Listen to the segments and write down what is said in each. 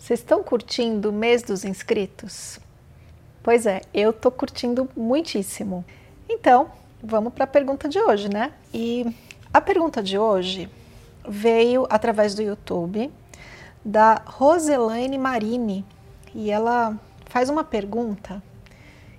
Vocês estão curtindo o mês dos inscritos? Pois é, eu estou curtindo muitíssimo. Então, vamos para a pergunta de hoje, né? E a pergunta de hoje veio através do YouTube da Roselaine Marini e ela faz uma pergunta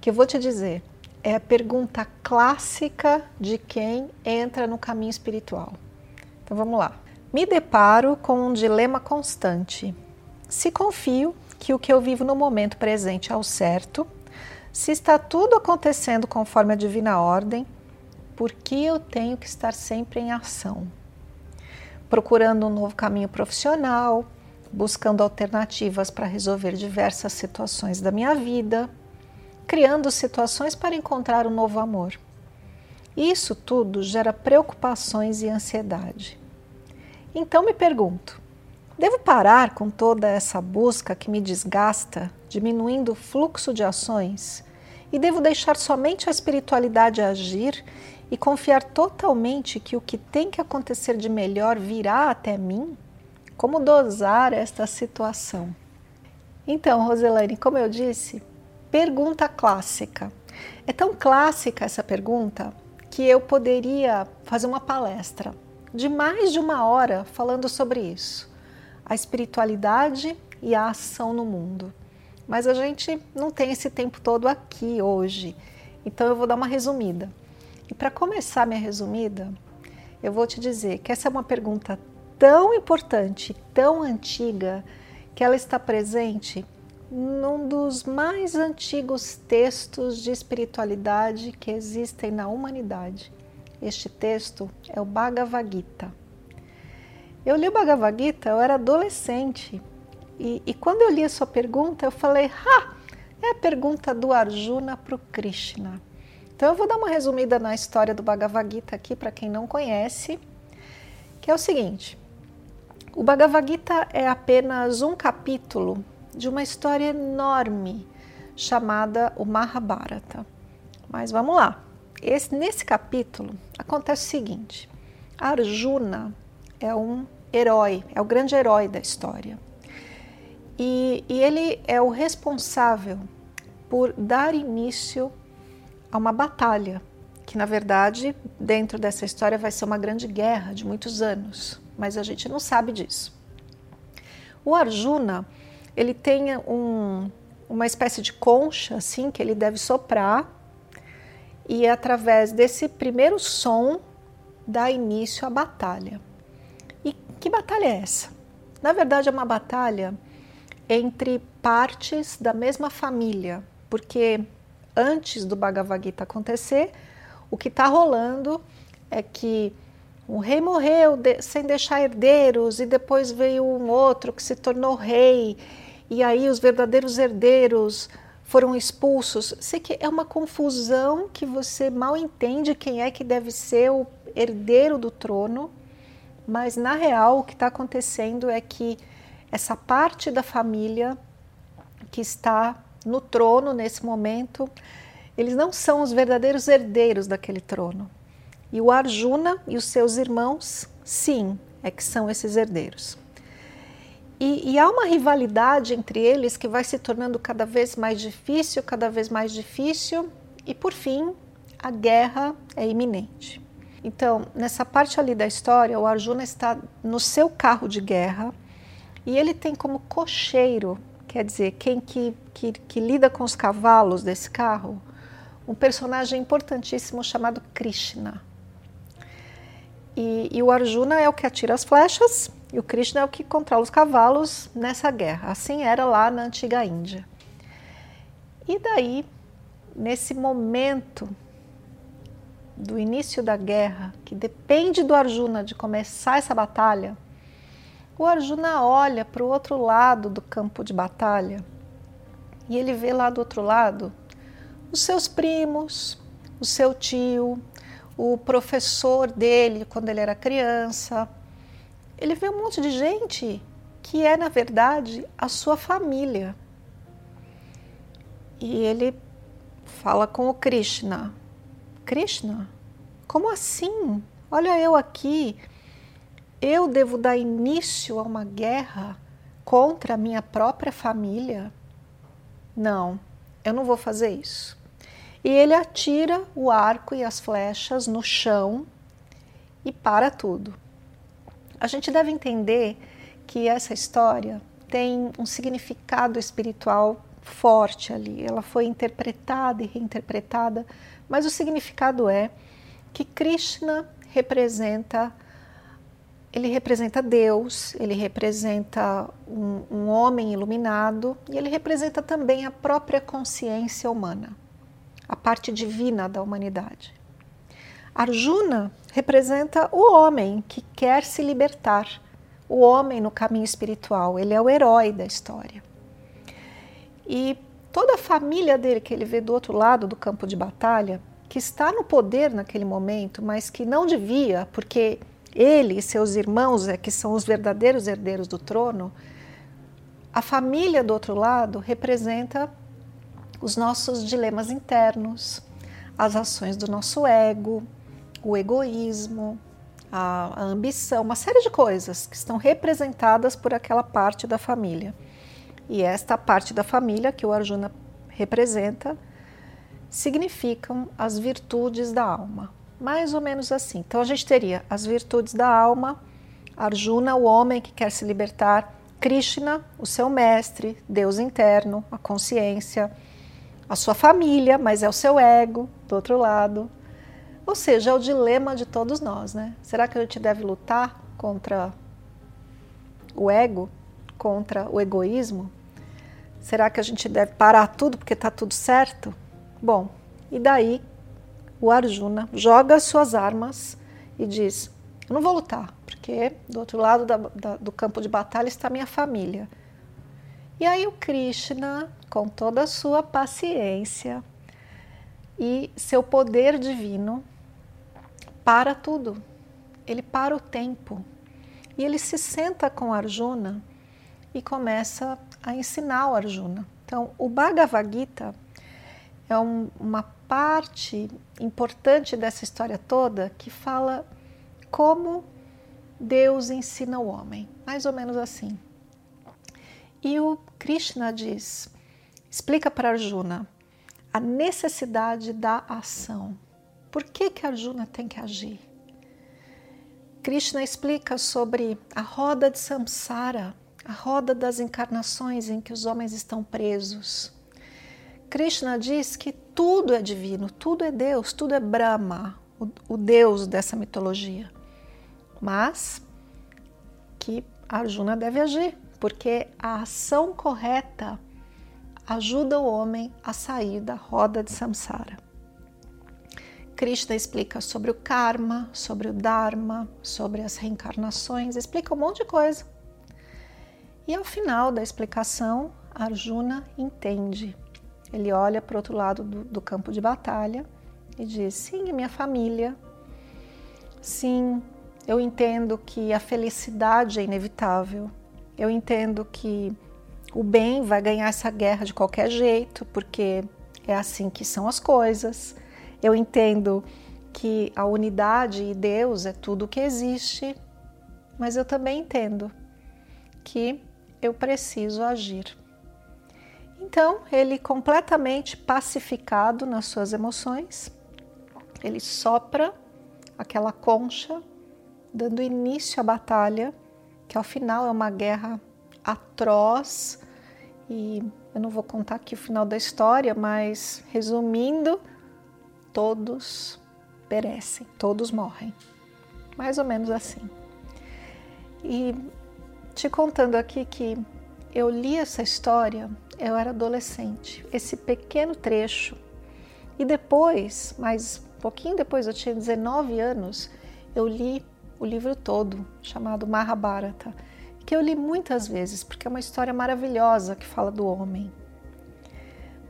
que eu vou te dizer é a pergunta clássica de quem entra no caminho espiritual. Então vamos lá. Me deparo com um dilema constante se confio que o que eu vivo no momento presente é o certo, se está tudo acontecendo conforme a divina ordem, por que eu tenho que estar sempre em ação? Procurando um novo caminho profissional, buscando alternativas para resolver diversas situações da minha vida, criando situações para encontrar um novo amor. Isso tudo gera preocupações e ansiedade. Então me pergunto: Devo parar com toda essa busca que me desgasta, diminuindo o fluxo de ações? E devo deixar somente a espiritualidade agir e confiar totalmente que o que tem que acontecer de melhor virá até mim? Como dosar esta situação? Então, Roselaine, como eu disse, pergunta clássica. É tão clássica essa pergunta que eu poderia fazer uma palestra de mais de uma hora falando sobre isso a espiritualidade e a ação no mundo. Mas a gente não tem esse tempo todo aqui hoje, então eu vou dar uma resumida. E para começar minha resumida, eu vou te dizer que essa é uma pergunta tão importante, tão antiga, que ela está presente num dos mais antigos textos de espiritualidade que existem na humanidade. Este texto é o Bhagavad Gita. Eu li o Bhagavad Gita, eu era adolescente. E, e quando eu li a sua pergunta, eu falei, ha, é a pergunta do Arjuna para o Krishna. Então eu vou dar uma resumida na história do Bhagavad Gita aqui para quem não conhece, que é o seguinte: o Bhagavad Gita é apenas um capítulo de uma história enorme chamada o Mahabharata. Mas vamos lá. Esse, nesse capítulo acontece o seguinte: Arjuna é um herói, é o grande herói da história. E, e ele é o responsável por dar início a uma batalha, que na verdade, dentro dessa história, vai ser uma grande guerra de muitos anos, mas a gente não sabe disso. O Arjuna, ele tem um, uma espécie de concha, assim, que ele deve soprar, e através desse primeiro som dá início à batalha. Que batalha é essa? Na verdade, é uma batalha entre partes da mesma família, porque antes do Bhagavad Gita acontecer, o que está rolando é que um rei morreu de, sem deixar herdeiros e depois veio um outro que se tornou rei e aí os verdadeiros herdeiros foram expulsos. Sei que é uma confusão que você mal entende quem é que deve ser o herdeiro do trono mas na real o que está acontecendo é que essa parte da família que está no trono nesse momento, eles não são os verdadeiros herdeiros daquele trono. E o Arjuna e os seus irmãos, sim, é que são esses herdeiros. E, e, há uma rivalidade entre eles que vai se tornando cada vez mais difícil, cada vez mais difícil, e por fim, a guerra é iminente. Então, nessa parte ali da história, o Arjuna está no seu carro de guerra e ele tem como cocheiro, quer dizer, quem que, que, que lida com os cavalos desse carro, um personagem importantíssimo chamado Krishna. E, e, o Arjuna é o que atira as flechas e o Krishna é o que controla os cavalos nessa guerra. Assim era lá na antiga Índia. E daí, nesse momento do início da guerra, que depende do Arjuna de começar essa batalha, o Arjuna olha para o outro lado do campo de batalha e ele vê lá do outro lado os seus primos, o seu tio, o professor dele quando ele era criança. Ele vê um monte de gente que é, na verdade, a sua família. E ele fala com o Krishna: Krishna, como assim? Olha eu aqui. Eu devo dar início a uma guerra contra a minha própria família? Não, eu não vou fazer isso. E ele atira o arco e as flechas no chão e para tudo. A gente deve entender que essa história tem um significado espiritual forte ali. Ela foi interpretada e reinterpretada, mas o significado é que Krishna representa ele representa Deus, ele representa um, um, homem iluminado e ele representa também a própria consciência humana a parte divina da humanidade. Arjuna representa o homem que quer se libertar, o homem no caminho espiritual, ele é o herói da história. E toda a família dele que ele vê do outro lado do campo de batalha, que está no poder naquele momento, mas que não devia, porque ele e seus irmãos é que são os verdadeiros herdeiros do trono, a família do outro lado representa os nossos dilemas internos, as ações do nosso ego, o egoísmo, a, a ambição, uma série de coisas que estão representadas por aquela parte da família. E esta parte da família que o Arjuna representa significam as virtudes da alma. Mais ou menos assim. Então a gente teria as virtudes da alma, Arjuna, o homem que quer se libertar, Krishna, o seu mestre, Deus interno, a consciência, a sua família, mas é o seu ego do outro lado. Ou seja, é o dilema de todos nós, né? Será que a gente deve lutar contra o ego, contra o egoísmo? Será que a gente deve parar tudo porque está tudo certo? Bom, e daí o Arjuna joga as suas armas e diz: Eu não vou lutar, porque do outro lado da, da, do campo de batalha está minha família. E aí o Krishna, com toda a sua paciência e seu poder divino, para tudo. Ele para o tempo. E ele se senta com Arjuna e começa a ensinar o Arjuna. Então, o Bhagavad Gita é um, uma parte importante dessa história toda que fala como Deus ensina o homem, mais ou menos assim. E o Krishna diz, explica para Arjuna a necessidade da ação. Por que que Arjuna tem que agir? Krishna explica sobre a roda de samsara, a roda das encarnações em que os homens estão presos. Krishna diz que tudo é divino, tudo é Deus, tudo é Brahma, o, o Deus dessa mitologia. Mas que Arjuna deve agir porque a ação correta ajuda o homem a sair da roda de samsara. Krishna explica sobre o karma, sobre o dharma, sobre as reencarnações, explica um monte de coisa. E ao final da explicação, Arjuna entende. Ele olha para o outro lado do, do campo de batalha e diz: Sim, minha família. Sim, eu entendo que a felicidade é inevitável. Eu entendo que o bem vai ganhar essa guerra de qualquer jeito, porque é assim que são as coisas. Eu entendo que a unidade e Deus é tudo o que existe, mas eu também entendo que eu preciso agir. Então, ele completamente pacificado nas suas emoções, ele sopra aquela concha, dando início à batalha que ao final é uma guerra atroz e eu não vou contar aqui o final da história, mas resumindo, todos perecem, todos morrem. Mais ou menos assim. E te contando aqui que eu li essa história, eu era adolescente, esse pequeno trecho. E depois, mais um pouquinho depois, eu tinha 19 anos, eu li o livro todo, chamado Mahabharata, que eu li muitas vezes, porque é uma história maravilhosa que fala do homem.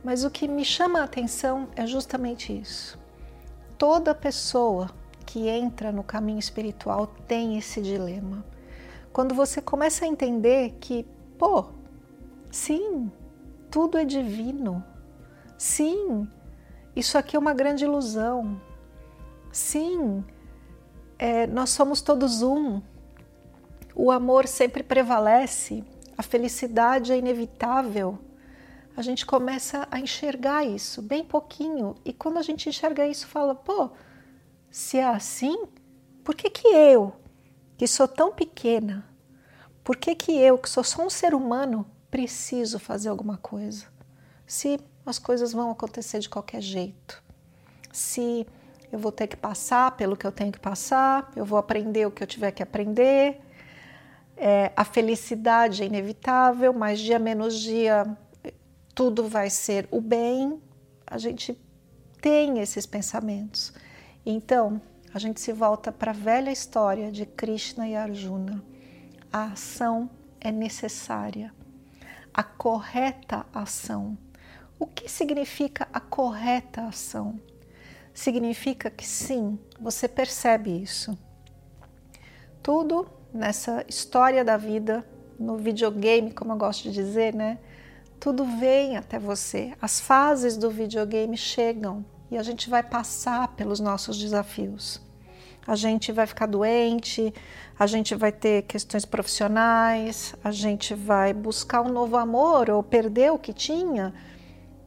Mas o que me chama a atenção é justamente isso. Toda pessoa que entra no caminho espiritual tem esse dilema. Quando você começa a entender que, pô, sim, tudo é divino. Sim, isso aqui é uma grande ilusão. Sim, é, nós somos todos um. O amor sempre prevalece, a felicidade é inevitável. A gente começa a enxergar isso bem pouquinho, e quando a gente enxerga isso, fala: pô, se é assim, por que, que eu, que sou tão pequena, por que, que eu, que sou só um ser humano, preciso fazer alguma coisa? Se as coisas vão acontecer de qualquer jeito. Se eu vou ter que passar pelo que eu tenho que passar, eu vou aprender o que eu tiver que aprender. É, a felicidade é inevitável, mas dia menos dia tudo vai ser o bem. A gente tem esses pensamentos. Então, a gente se volta para a velha história de Krishna e Arjuna. A ação é necessária, a correta ação o que significa a correta ação? Significa que sim, você percebe isso. Tudo nessa história da vida, no videogame, como eu gosto de dizer, né? Tudo vem até você. As fases do videogame chegam e a gente vai passar pelos nossos desafios. A gente vai ficar doente, a gente vai ter questões profissionais, a gente vai buscar um novo amor ou perder o que tinha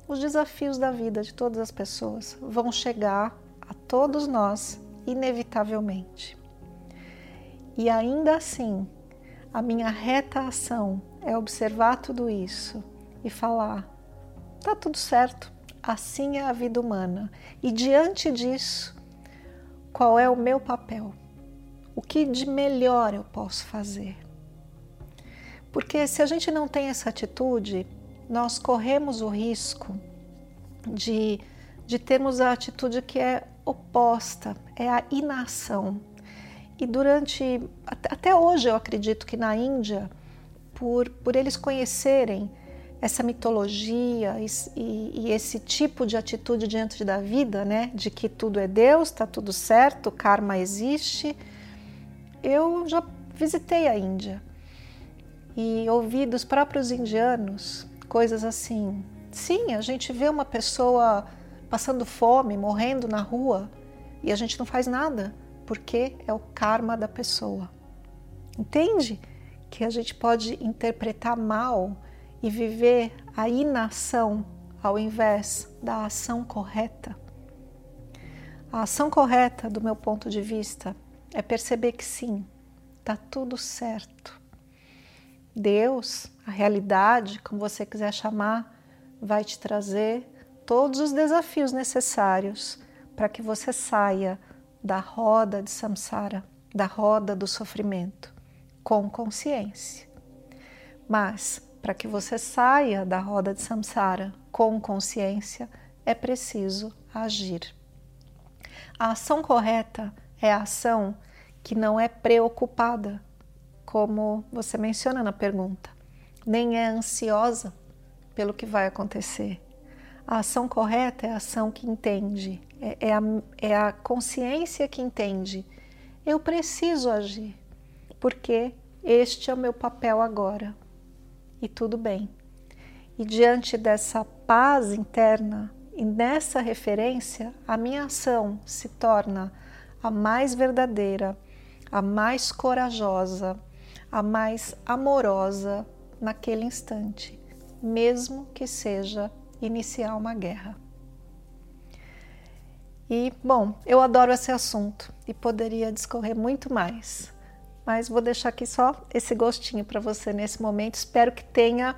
os desafios da vida de todas as pessoas vão chegar a todos nós inevitavelmente. E ainda assim, a minha reta ação é observar tudo isso e falar: tá tudo certo, assim é a vida humana. E diante disso, qual é o meu papel? O que de melhor eu posso fazer? Porque se a gente não tem essa atitude, nós corremos o risco de, de termos a atitude que é oposta, é a inação. E durante, até hoje eu acredito que na Índia, por, por eles conhecerem essa mitologia e, e, esse tipo de atitude diante da vida, né, de que tudo é Deus, está tudo certo, karma existe, eu já visitei a Índia e ouvi dos próprios indianos coisas assim. Sim, a gente vê uma pessoa passando fome, morrendo na rua e a gente não faz nada, porque é o karma da pessoa. Entende? Que a gente pode interpretar mal e viver a inação ao invés da ação correta. A ação correta, do meu ponto de vista, é perceber que sim, está tudo certo. Deus, a realidade, como você quiser chamar, vai te trazer todos os desafios necessários para que você saia da roda de samsara, da roda do sofrimento, com consciência. Mas para que você saia da roda de samsara com consciência, é preciso agir. A ação correta é a ação que não é preocupada, como você menciona na pergunta, nem é ansiosa pelo que vai acontecer. A ação correta é a ação que entende, é, é, a, é a consciência que entende. Eu preciso agir, porque este é o meu papel agora. E tudo bem. E diante dessa paz interna e nessa referência, a minha ação se torna a mais verdadeira, a mais corajosa, a mais amorosa naquele instante, mesmo que seja iniciar uma guerra. E, bom, eu adoro esse assunto e poderia discorrer muito mais, mas vou deixar aqui só esse gostinho para você nesse momento. Espero que tenha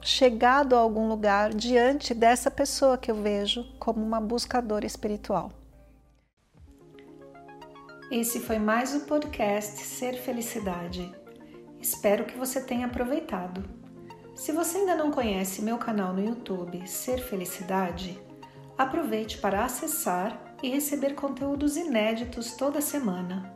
chegado a algum lugar diante dessa pessoa que eu vejo como uma buscadora espiritual. Esse foi mais o podcast Ser Felicidade. Espero que você tenha aproveitado. Se você ainda não conhece meu canal no YouTube Ser Felicidade, aproveite para acessar e receber conteúdos inéditos toda semana.